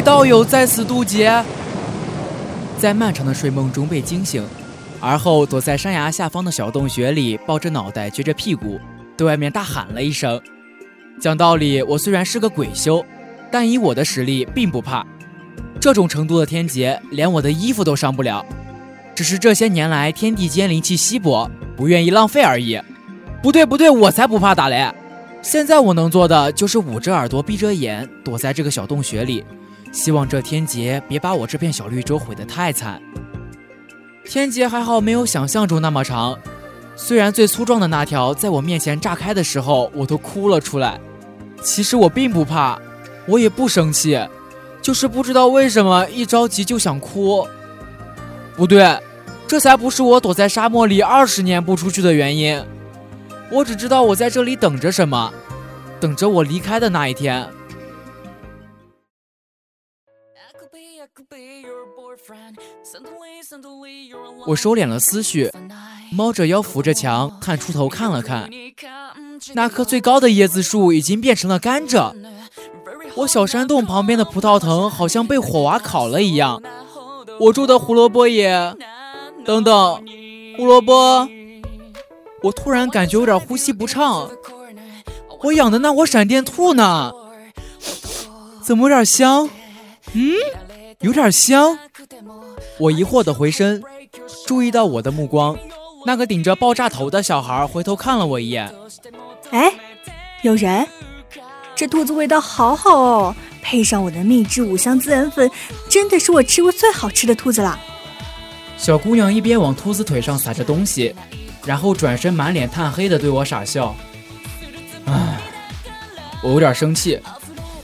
道友在此渡劫？在漫长的睡梦中被惊醒，而后躲在山崖下方的小洞穴里，抱着脑袋，撅着屁股，对外面大喊了一声。讲道理，我虽然是个鬼修，但以我的实力并不怕。这种程度的天劫，连我的衣服都伤不了。只是这些年来天地间灵气稀薄，不愿意浪费而已。不对不对，我才不怕打雷。现在我能做的就是捂着耳朵，闭着眼，躲在这个小洞穴里。希望这天劫别把我这片小绿洲毁得太惨。天劫还好没有想象中那么长，虽然最粗壮的那条在我面前炸开的时候，我都哭了出来。其实我并不怕，我也不生气，就是不知道为什么一着急就想哭。不对，这才不是我躲在沙漠里二十年不出去的原因。我只知道我在这里等着什么，等着我离开的那一天。我收敛了思绪，猫着腰扶着墙，探出头看了看，那棵最高的椰子树已经变成了甘蔗。我小山洞旁边的葡萄藤好像被火娃烤了一样。我种的胡萝卜也……等等，胡萝卜！我突然感觉有点呼吸不畅。我养的那窝闪电兔呢？怎么有点香？嗯，有点香。我疑惑的回身，注意到我的目光，那个顶着爆炸头的小孩回头看了我一眼。哎，有人？这兔子味道好好哦，配上我的秘制五香孜然粉，真的是我吃过最好吃的兔子了。小姑娘一边往兔子腿上撒着东西，然后转身满脸炭黑的对我傻笑。唉，我有点生气，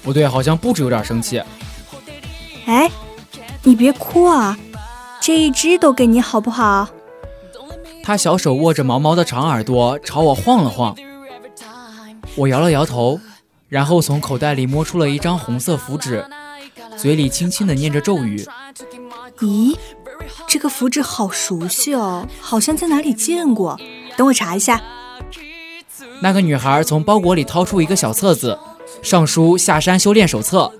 不对，好像不止有点生气。哎，你别哭啊。这一只都给你好不好？他小手握着毛毛的长耳朵，朝我晃了晃。我摇了摇头，然后从口袋里摸出了一张红色符纸，嘴里轻轻的念着咒语。咦，这个符纸好熟悉哦，好像在哪里见过。等我查一下。那个女孩从包裹里掏出一个小册子，上书“下山修炼手册”，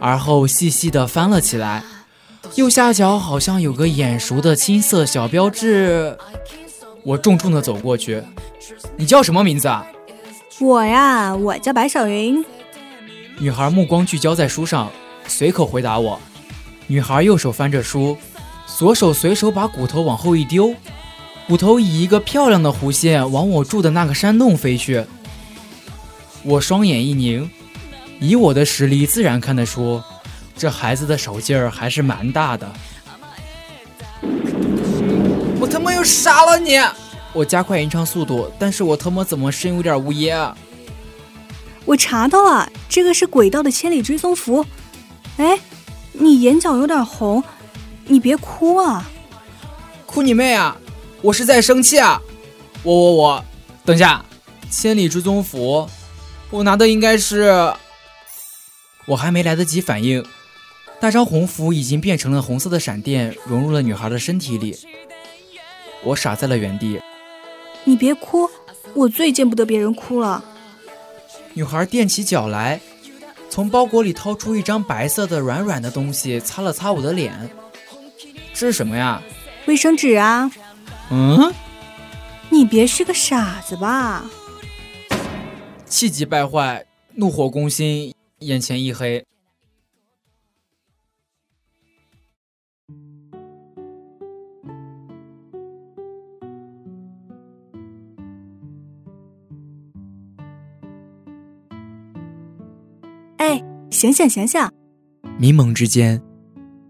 而后细细的翻了起来。右下角好像有个眼熟的青色小标志，我重重的走过去。你叫什么名字啊？我呀，我叫白小云。女孩目光聚焦在书上，随口回答我。女孩右手翻着书，左手随手把骨头往后一丢，骨头以一个漂亮的弧线往我住的那个山洞飞去。我双眼一凝，以我的实力，自然看得出。这孩子的手劲儿还是蛮大的。我他妈要杀了你！我加快吟唱速度，但是我他妈怎么声音有点呜咽啊？我查到了，这个是轨道的千里追踪符。哎，你眼角有点红，你别哭啊。哭你妹啊！我是在生气啊！我我我，等下，千里追踪符，我拿的应该是……我还没来得及反应，那张红符已经变成了红色的闪电，融入了女孩的身体里。我傻在了原地。你别哭，我最见不得别人哭了。女孩踮起脚来，从包裹里掏出一张白色的软软的东西，擦了擦我的脸。这是什么呀？卫生纸啊。嗯？你别是个傻子吧？气急败坏，怒火攻心，眼前一黑。哎，醒醒醒醒！迷蒙之间，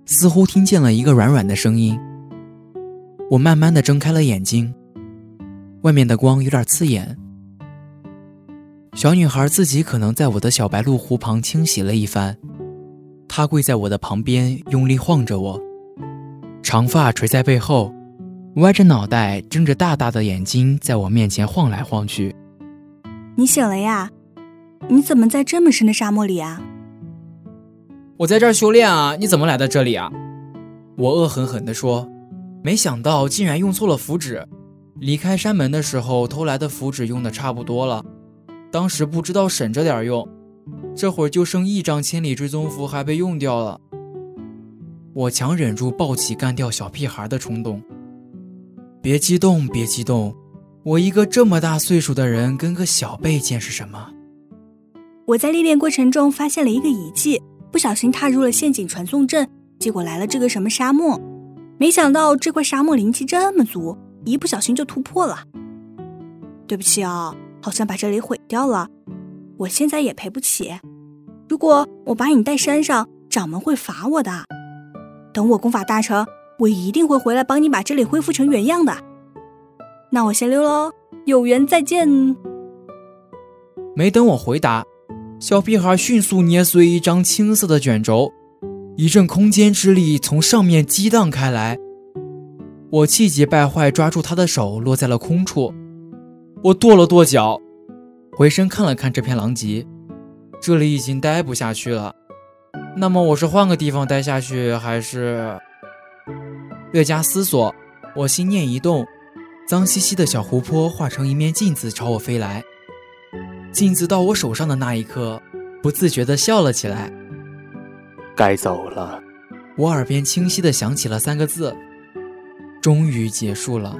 似乎听见了一个软软的声音。我慢慢的睁开了眼睛，外面的光有点刺眼。小女孩自己可能在我的小白鹿湖旁清洗了一番，她跪在我的旁边，用力晃着我，长发垂在背后，歪着脑袋，睁着大大的眼睛，在我面前晃来晃去。你醒了呀？你怎么在这么深的沙漠里啊？我在这儿修炼啊！你怎么来到这里啊？我恶狠狠地说。没想到竟然用错了符纸，离开山门的时候偷来的符纸用的差不多了，当时不知道省着点用，这会儿就剩一张千里追踪符还被用掉了。我强忍住抱起干掉小屁孩的冲动。别激动，别激动，我一个这么大岁数的人跟个小辈见识什么？我在历练过程中发现了一个遗迹，不小心踏入了陷阱传送阵，结果来了这个什么沙漠。没想到这块沙漠灵气这么足，一不小心就突破了。对不起啊，好像把这里毁掉了，我现在也赔不起。如果我把你带山上，掌门会罚我的。等我功法大成，我一定会回来帮你把这里恢复成原样的。那我先溜喽，有缘再见。没等我回答，小屁孩迅速捏碎一张青色的卷轴。一阵空间之力从上面激荡开来，我气急败坏抓住他的手，落在了空处。我跺了跺脚，回身看了看这片狼藉，这里已经待不下去了。那么我是换个地方待下去，还是……略加思索，我心念一动，脏兮兮的小湖泊化成一面镜子朝我飞来。镜子到我手上的那一刻，不自觉地笑了起来。该走了，我耳边清晰的响起了三个字：“终于结束了。”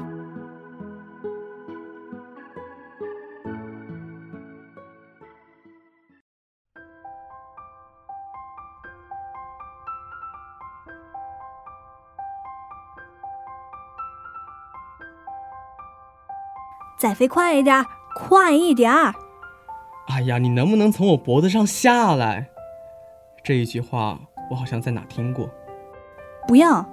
再飞快一点，快一点！哎呀，你能不能从我脖子上下来？这一句话我好像在哪听过。不要，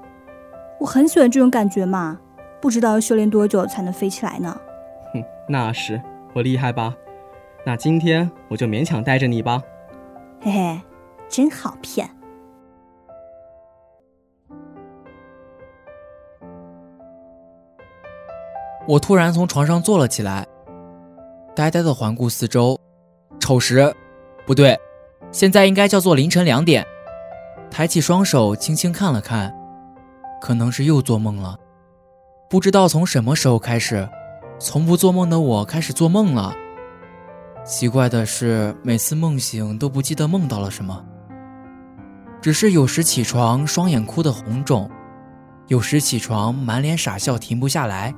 我很喜欢这种感觉嘛。不知道要修炼多久才能飞起来呢？哼，那是我厉害吧？那今天我就勉强带着你吧。嘿嘿，真好骗。我突然从床上坐了起来，呆呆的环顾四周，丑时，不对。现在应该叫做凌晨两点。抬起双手，轻轻看了看，可能是又做梦了。不知道从什么时候开始，从不做梦的我开始做梦了。奇怪的是，每次梦醒都不记得梦到了什么，只是有时起床双眼哭得红肿，有时起床满脸傻笑停不下来。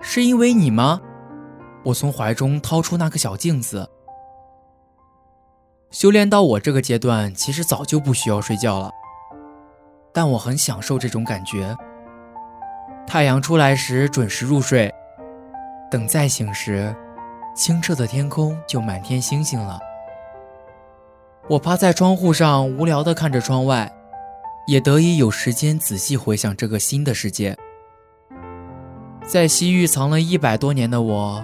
是因为你吗？我从怀中掏出那个小镜子。修炼到我这个阶段，其实早就不需要睡觉了，但我很享受这种感觉。太阳出来时准时入睡，等再醒时，清澈的天空就满天星星了。我趴在窗户上，无聊地看着窗外，也得以有时间仔细回想这个新的世界。在西域藏了一百多年的我，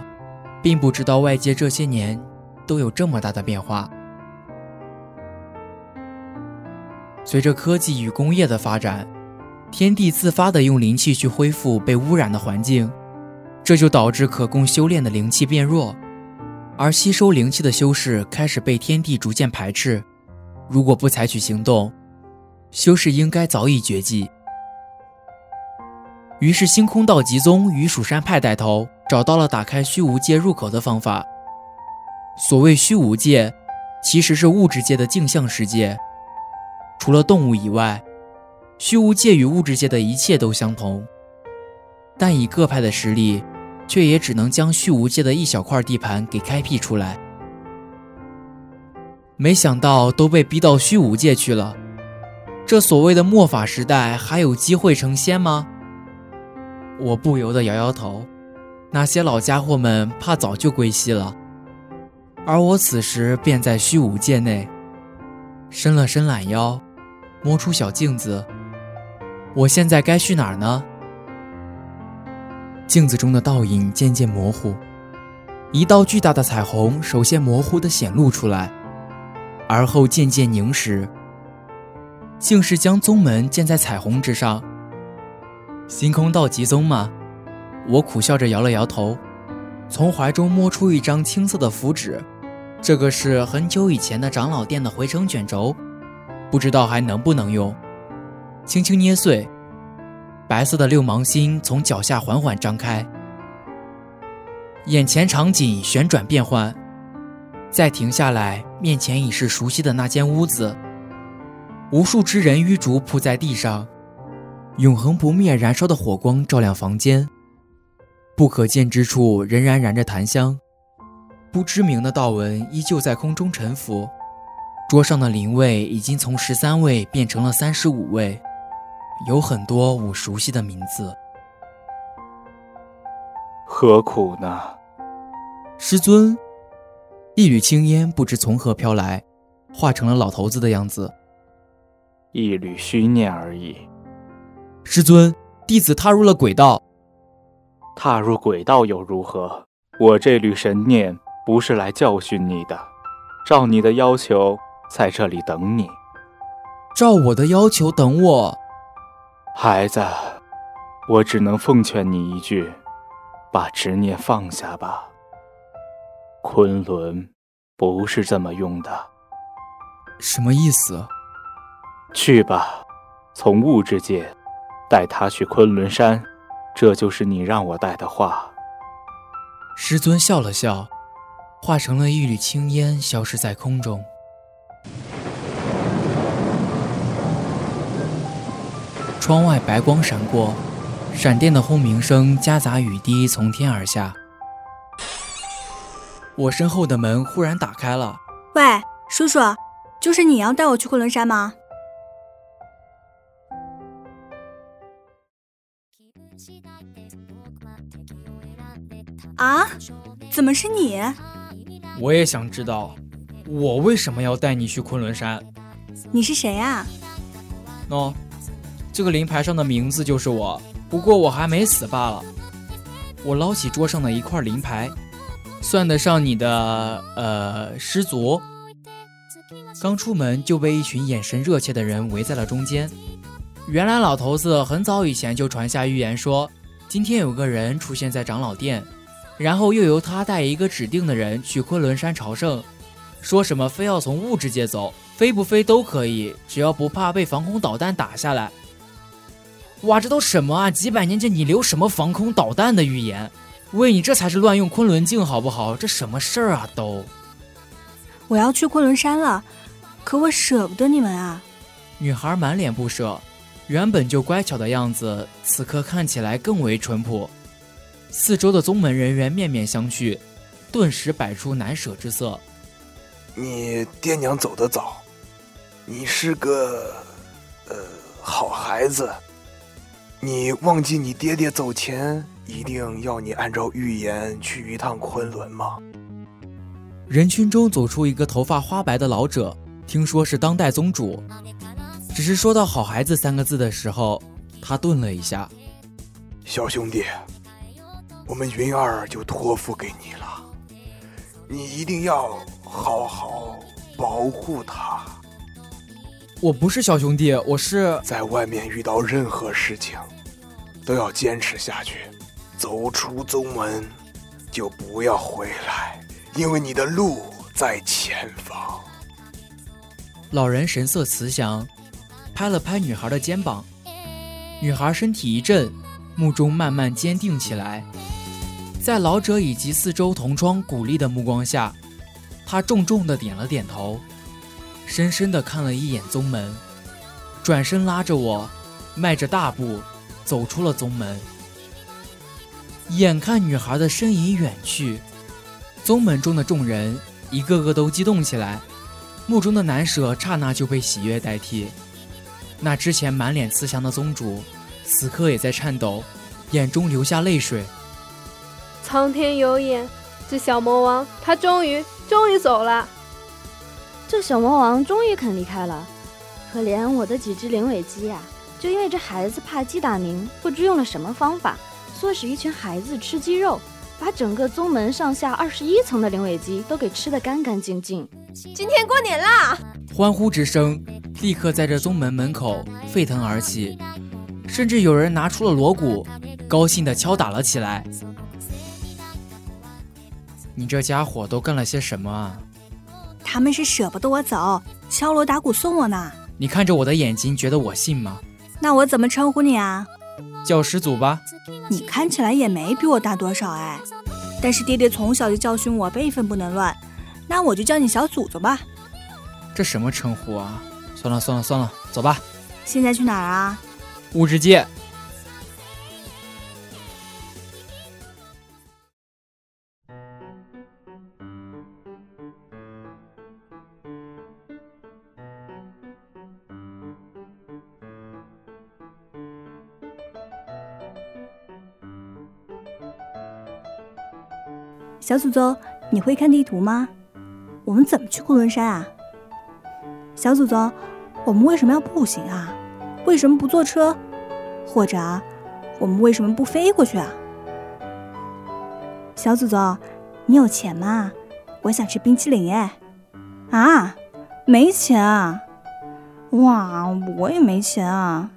并不知道外界这些年都有这么大的变化。随着科技与工业的发展，天地自发的用灵气去恢复被污染的环境，这就导致可供修炼的灵气变弱，而吸收灵气的修士开始被天地逐渐排斥。如果不采取行动，修士应该早已绝迹。于是，星空道吉宗与蜀山派带头，找到了打开虚无界入口的方法。所谓虚无界，其实是物质界的镜像世界。除了动物以外，虚无界与物质界的一切都相同。但以各派的实力，却也只能将虚无界的一小块地盘给开辟出来。没想到都被逼到虚无界去了。这所谓的末法时代，还有机会成仙吗？我不由得摇摇头，那些老家伙们怕早就归西了，而我此时便在虚无界内，伸了伸懒腰，摸出小镜子。我现在该去哪儿呢？镜子中的倒影渐渐模糊，一道巨大的彩虹首先模糊地显露出来，而后渐渐凝实，竟是将宗门建在彩虹之上。星空道吉宗吗？我苦笑着摇了摇头，从怀中摸出一张青色的符纸，这个是很久以前的长老殿的回程卷轴，不知道还能不能用。轻轻捏碎，白色的六芒星从脚下缓缓张开，眼前场景旋转变换，再停下来，面前已是熟悉的那间屋子，无数只人鱼烛铺在地上。永恒不灭、燃烧的火光照亮房间，不可见之处仍然燃着檀香，不知名的道纹依旧在空中沉浮。桌上的灵位已经从十三位变成了三十五位，有很多我熟悉的名字。何苦呢？师尊，一缕青烟不知从何飘来，化成了老头子的样子。一缕虚念而已。师尊，弟子踏入了鬼道。踏入鬼道又如何？我这缕神念不是来教训你的，照你的要求，在这里等你。照我的要求等我，孩子，我只能奉劝你一句：把执念放下吧。昆仑不是这么用的。什么意思？去吧，从物质界。带他去昆仑山，这就是你让我带的话。师尊笑了笑，化成了一缕青烟，消失在空中。窗外白光闪过，闪电的轰鸣声夹杂雨滴从天而下。我身后的门忽然打开了。喂，叔叔，就是你要带我去昆仑山吗？啊，怎么是你？我也想知道，我为什么要带你去昆仑山？你是谁啊？喏，这个灵牌上的名字就是我，不过我还没死罢了。我捞起桌上的一块灵牌，算得上你的呃师祖。刚出门就被一群眼神热切的人围在了中间。原来老头子很早以前就传下预言说，今天有个人出现在长老殿。然后又由他带一个指定的人去昆仑山朝圣，说什么非要从物质界走，飞不飞都可以，只要不怕被防空导弹打下来。哇，这都什么啊？几百年前你留什么防空导弹的预言？喂，你这才是乱用昆仑镜好不好？这什么事儿啊都！我要去昆仑山了，可我舍不得你们啊。女孩满脸不舍，原本就乖巧的样子，此刻看起来更为淳朴。四周的宗门人员面面相觑，顿时摆出难舍之色。你爹娘走得早，你是个呃好孩子。你忘记你爹爹走前一定要你按照预言去一趟昆仑吗？人群中走出一个头发花白的老者，听说是当代宗主。只是说到“好孩子”三个字的时候，他顿了一下。小兄弟。我们云儿就托付给你了，你一定要好好保护她。我不是小兄弟，我是在外面遇到任何事情，都要坚持下去。走出宗门，就不要回来，因为你的路在前方。老人神色慈祥，拍了拍女孩的肩膀，女孩身体一震，目中慢慢坚定起来。在老者以及四周同窗鼓励的目光下，他重重的点了点头，深深的看了一眼宗门，转身拉着我，迈着大步走出了宗门。眼看女孩的身影远去，宗门中的众人一个个都激动起来，目中的难舍刹那就被喜悦代替。那之前满脸慈祥的宗主，此刻也在颤抖，眼中流下泪水。苍天有眼，这小魔王他终于终于走了。这小魔王终于肯离开了，可怜我的几只灵尾鸡呀！就因为这孩子怕鸡打鸣，不知用了什么方法，唆使一群孩子吃鸡肉，把整个宗门上下二十一层的灵尾鸡都给吃得干干净净。今天过年啦！欢呼之声立刻在这宗门门口沸腾而起，甚至有人拿出了锣鼓，高兴地敲打了起来。你这家伙都干了些什么啊？他们是舍不得我走，敲锣打鼓送我呢。你看着我的眼睛，觉得我信吗？那我怎么称呼你啊？叫师祖吧。你看起来也没比我大多少哎，但是爹爹从小就教训我辈分不能乱，那我就叫你小祖宗吧。这什么称呼啊？算了算了算了，走吧。现在去哪儿啊？物质界。小祖宗，你会看地图吗？我们怎么去昆仑山啊？小祖宗，我们为什么要步行啊？为什么不坐车？或者，我们为什么不飞过去啊？小祖宗，你有钱吗？我想吃冰淇淋哎。啊，没钱啊？哇，我也没钱啊。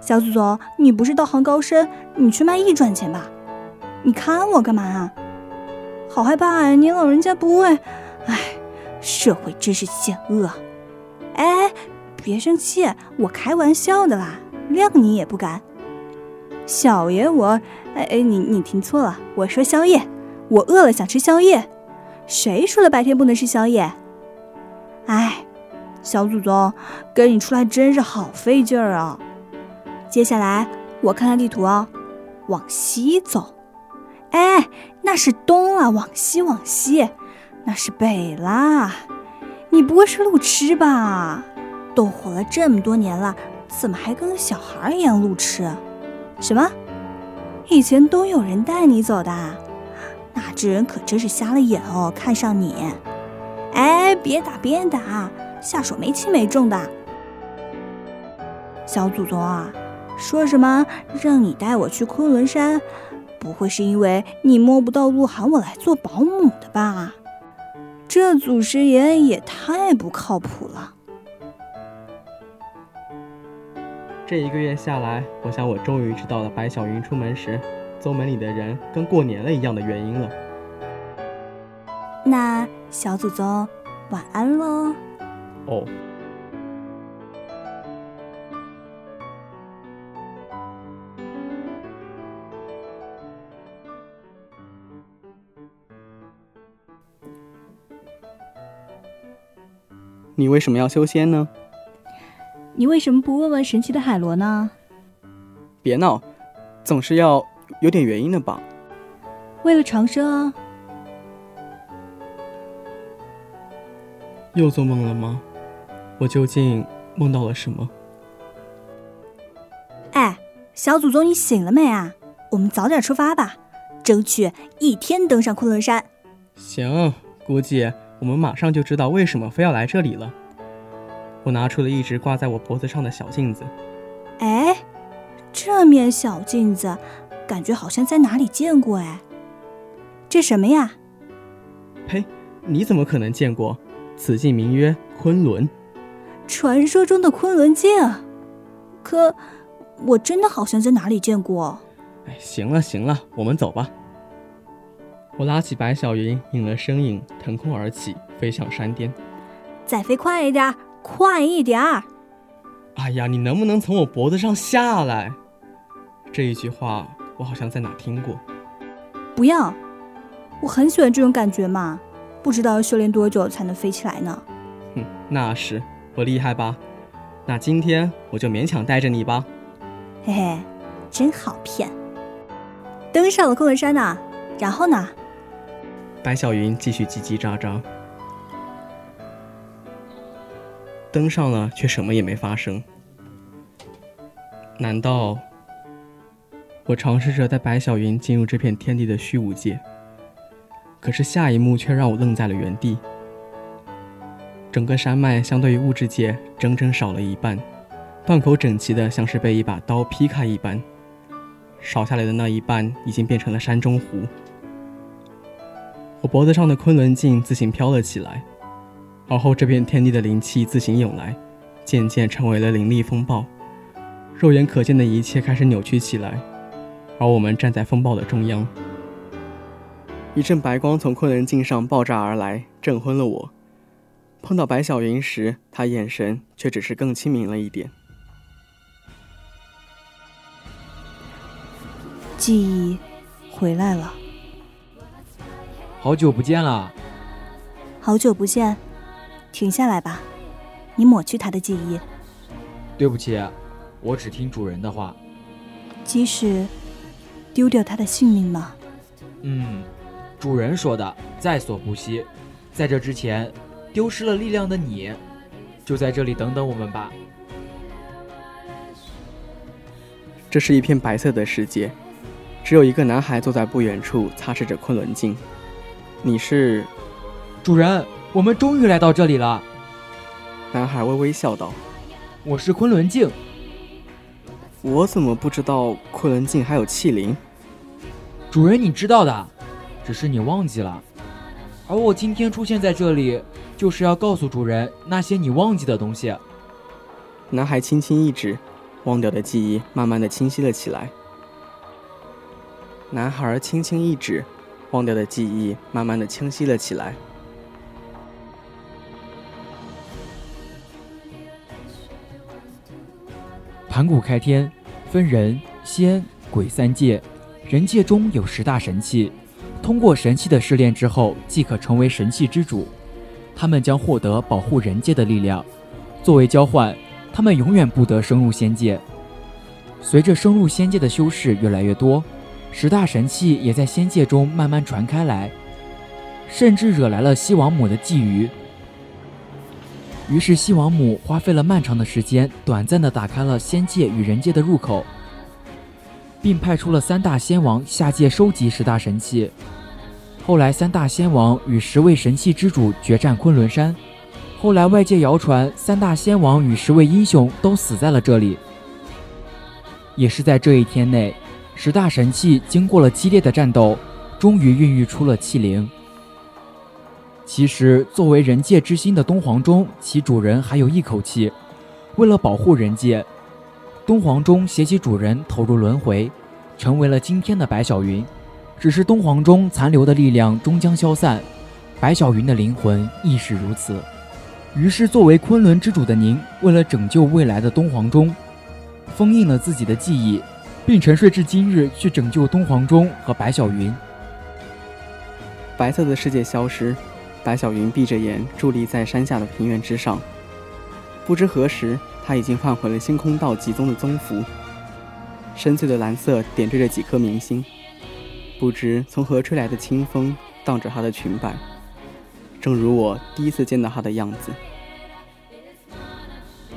小祖宗，你不是道行高深，你去卖艺赚钱吧。你看我干嘛？好害怕啊！年老人家不会，哎，社会真是险恶。哎，别生气，我开玩笑的啦，谅你也不敢。小爷我，哎哎，你你听错了，我说宵夜，我饿了想吃宵夜。谁说了白天不能吃宵夜？哎，小祖宗，跟你出来真是好费劲儿啊。接下来我看看地图哦，往西走。哎，那是东啊，往西往西，那是北啦。你不会是路痴吧？都活了这么多年了，怎么还跟个小孩一样路痴？什么？以前都有人带你走的？那这人可真是瞎了眼哦，看上你。哎，别打别打，下手没轻没重的。小祖宗啊，说什么让你带我去昆仑山？不会是因为你摸不到路喊我来做保姆的吧？这祖师爷也太不靠谱了。这一个月下来，我想我终于知道了白小云出门时，宗门里的人跟过年了一样的原因了。那小祖宗，晚安喽。哦。你为什么要修仙呢？你为什么不问问神奇的海螺呢？别闹，总是要有点原因的吧？为了长生啊！又做梦了吗？我究竟梦到了什么？哎，小祖宗，你醒了没啊？我们早点出发吧，争取一天登上昆仑山。行，估计。我们马上就知道为什么非要来这里了。我拿出了一直挂在我脖子上的小镜子。哎，这面小镜子，感觉好像在哪里见过哎。这什么呀？呸！你怎么可能见过？此镜名曰昆仑。传说中的昆仑镜，可我真的好像在哪里见过。哎，行了行了，我们走吧。我拉起白小云，引了身影，腾空而起，飞向山巅。再飞快一点，快一点！哎呀，你能不能从我脖子上下来？这一句话我好像在哪听过。不要，我很喜欢这种感觉嘛。不知道要修炼多久才能飞起来呢？哼，那是我厉害吧？那今天我就勉强带着你吧。嘿嘿，真好骗。登上了昆仑山呢，然后呢？白小云继续叽叽喳喳。登上了，却什么也没发生。难道我尝试着带白小云进入这片天地的虚无界？可是下一幕却让我愣在了原地。整个山脉相对于物质界整整少了一半，断口整齐的像是被一把刀劈开一般。少下来的那一半已经变成了山中湖。我脖子上的昆仑镜自行飘了起来，而后这片天地的灵气自行涌来，渐渐成为了灵力风暴。肉眼可见的一切开始扭曲起来，而我们站在风暴的中央。一阵白光从昆仑镜上爆炸而来，震昏了我。碰到白小云时，她眼神却只是更清明了一点。记忆回来了。好久不见了，好久不见，停下来吧，你抹去他的记忆。对不起，我只听主人的话。即使丢掉他的性命吗？嗯，主人说的在所不惜。在这之前，丢失了力量的你，就在这里等等我们吧。这是一片白色的世界，只有一个男孩坐在不远处，擦拭着昆仑镜。你是主人，我们终于来到这里了。男孩微微笑道：“我是昆仑镜。我怎么不知道昆仑镜还有气灵？主人，你知道的，只是你忘记了。而我今天出现在这里，就是要告诉主人那些你忘记的东西。”男孩轻轻一指，忘掉的记忆慢慢的清晰了起来。男孩轻轻一指。忘掉的记忆慢慢的清晰了起来。盘古开天，分人、仙、鬼三界，人界中有十大神器，通过神器的试炼之后，即可成为神器之主。他们将获得保护人界的力量，作为交换，他们永远不得升入仙界。随着升入仙界的修士越来越多。十大神器也在仙界中慢慢传开来，甚至惹来了西王母的觊觎。于是西王母花费了漫长的时间，短暂地打开了仙界与人界的入口，并派出了三大仙王下界收集十大神器。后来三大仙王与十位神器之主决战昆仑山。后来外界谣传三大仙王与十位英雄都死在了这里。也是在这一天内。十大神器经过了激烈的战斗，终于孕育出了气灵。其实，作为人界之心的东皇钟，其主人还有一口气。为了保护人界，东皇钟携其主人投入轮回，成为了今天的白小云。只是东皇钟残留的力量终将消散，白小云的灵魂亦是如此。于是，作为昆仑之主的您，为了拯救未来的东皇钟，封印了自己的记忆。并沉睡至今日，去拯救东皇钟和白小云。白色的世界消失，白小云闭着眼伫立在山下的平原之上。不知何时，他已经换回了星空道极宗的宗服，深邃的蓝色点缀着几颗明星。不知从何吹来的清风荡着她的裙摆，正如我第一次见到她的样子。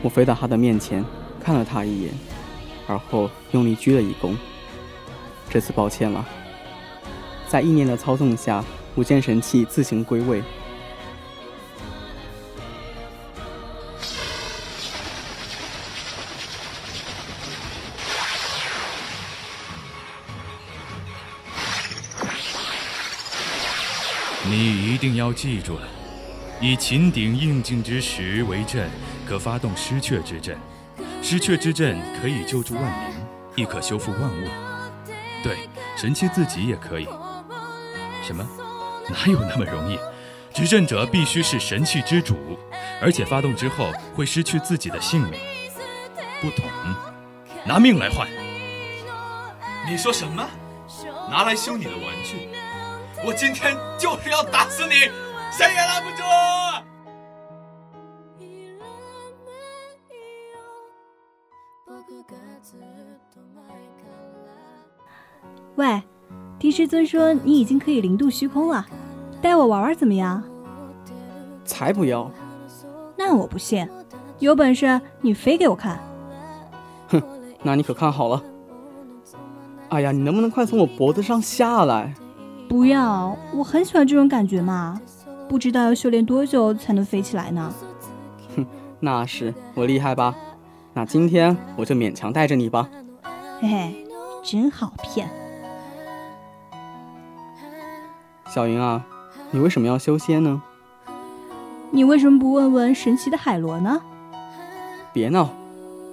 我飞到她的面前，看了她一眼。而后用力鞠了一躬。这次抱歉了。在意念的操纵下，五件神器自行归位。你一定要记住了，以秦鼎应景之时为阵，可发动失却之阵，失却之阵可以救助万民，亦可修复万物。对，神器自己也可以。什么？哪有那么容易？执政者必须是神器之主，而且发动之后会失去自己的性命。不懂，拿命来换。你说什么？拿来修你的玩具？我今天就是要打死你，谁也拦不住！喂，听师尊说你已经可以零度虚空了，带我玩玩怎么样？才不要！那我不信，有本事你飞给我看！哼，那你可看好了。哎呀，你能不能快从我脖子上下来？不要，我很喜欢这种感觉嘛。不知道要修炼多久才能飞起来呢？哼，那是我厉害吧？那今天我就勉强带着你吧。嘿嘿，真好骗。小云啊，你为什么要修仙呢？你为什么不问问神奇的海螺呢？别闹，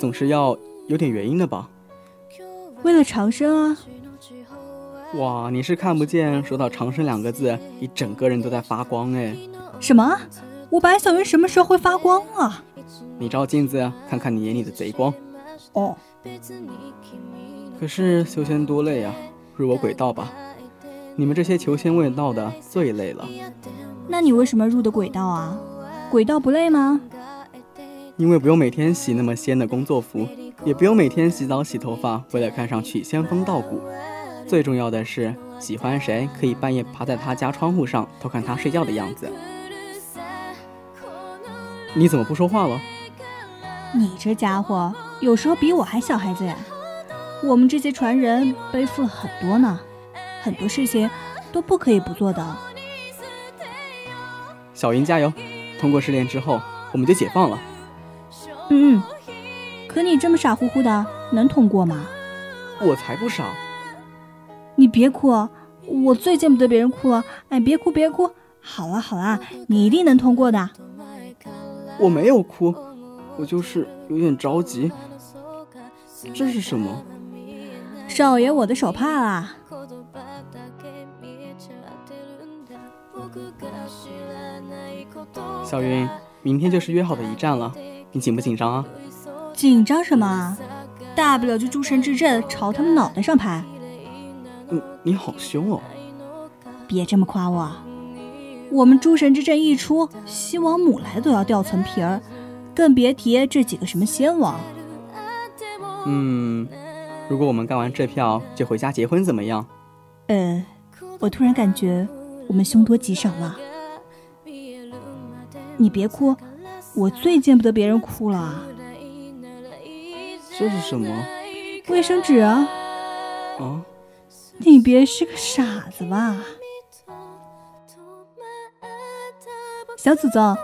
总是要有点原因的吧。为了长生啊！哇，你是看不见，说到长生两个字，你整个人都在发光哎！什么？我白小云什么时候会发光啊？你照镜子看看你眼里的贼光。哦。可是修仙多累啊，入我轨道吧。你们这些求仙问道的最累了。那你为什么入的轨道啊？轨道不累吗？因为不用每天洗那么仙的工作服。也不用每天洗澡洗头发，为了看上去仙风道骨。最重要的是，喜欢谁可以半夜趴在他家窗户上偷看他睡觉的样子。你怎么不说话了？你这家伙有时候比我还小孩子呀！我们这些传人背负了很多呢，很多事情都不可以不做的。小云加油！通过试炼之后，我们就解放了。嗯嗯。可你这么傻乎乎的，能通过吗？我才不傻！你别哭，我最见不得别人哭了。哎，别哭别哭，好了好了，你一定能通过的。我没有哭，我就是有点着急。这是什么？少爷，我的手帕啦。小云，明天就是约好的一战了，你紧不紧张啊？紧张什么？大不了就诸神之阵朝他们脑袋上拍。你你好凶哦！别这么夸我。我们诸神之阵一出，西王母来都要掉层皮儿，更别提这几个什么仙王。嗯，如果我们干完这票就回家结婚怎么样？呃，我突然感觉我们凶多吉少了。你别哭，我最见不得别人哭了。这是什么？卫生纸啊！啊！你别是个傻子吧？小祖宗，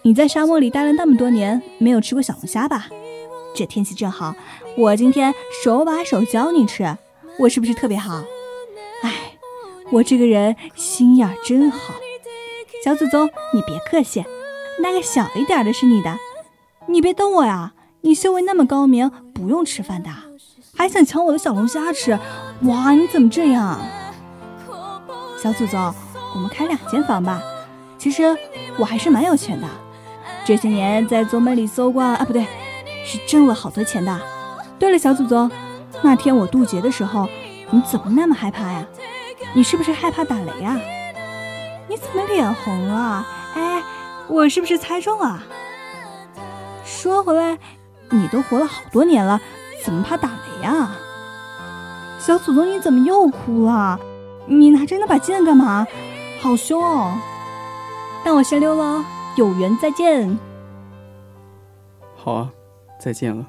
你在沙漠里待了那么多年，没有吃过小龙虾吧？这天气正好，我今天手把手教你吃，我是不是特别好？哎，我这个人心眼真好。小祖宗，你别客气，那个小一点的是你的，你别瞪我呀！你修为那么高明，不用吃饭的，还想抢我的小龙虾吃？哇，你怎么这样？小祖宗，我们开两间房吧。其实我还是蛮有钱的，这些年在宗门里搜刮啊，不对，是挣了好多钱的。对了，小祖宗，那天我渡劫的时候，你怎么那么害怕呀？你是不是害怕打雷啊？你怎么脸红了？哎，我是不是猜中了？说回来。你都活了好多年了，怎么怕打雷呀？小祖宗，你怎么又哭了？你拿着那把剑干嘛？好凶哦！那我先溜了，有缘再见。好啊，再见了。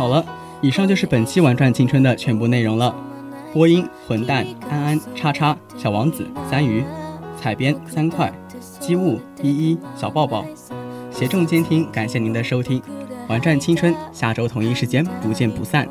好了，以上就是本期《玩转青春》的全部内容了。播音：混蛋、安安、叉叉、小王子、三鱼，采编：三块、机务、依依、小抱抱，协众监听。感谢您的收听，《玩转青春》，下周同一时间不见不散。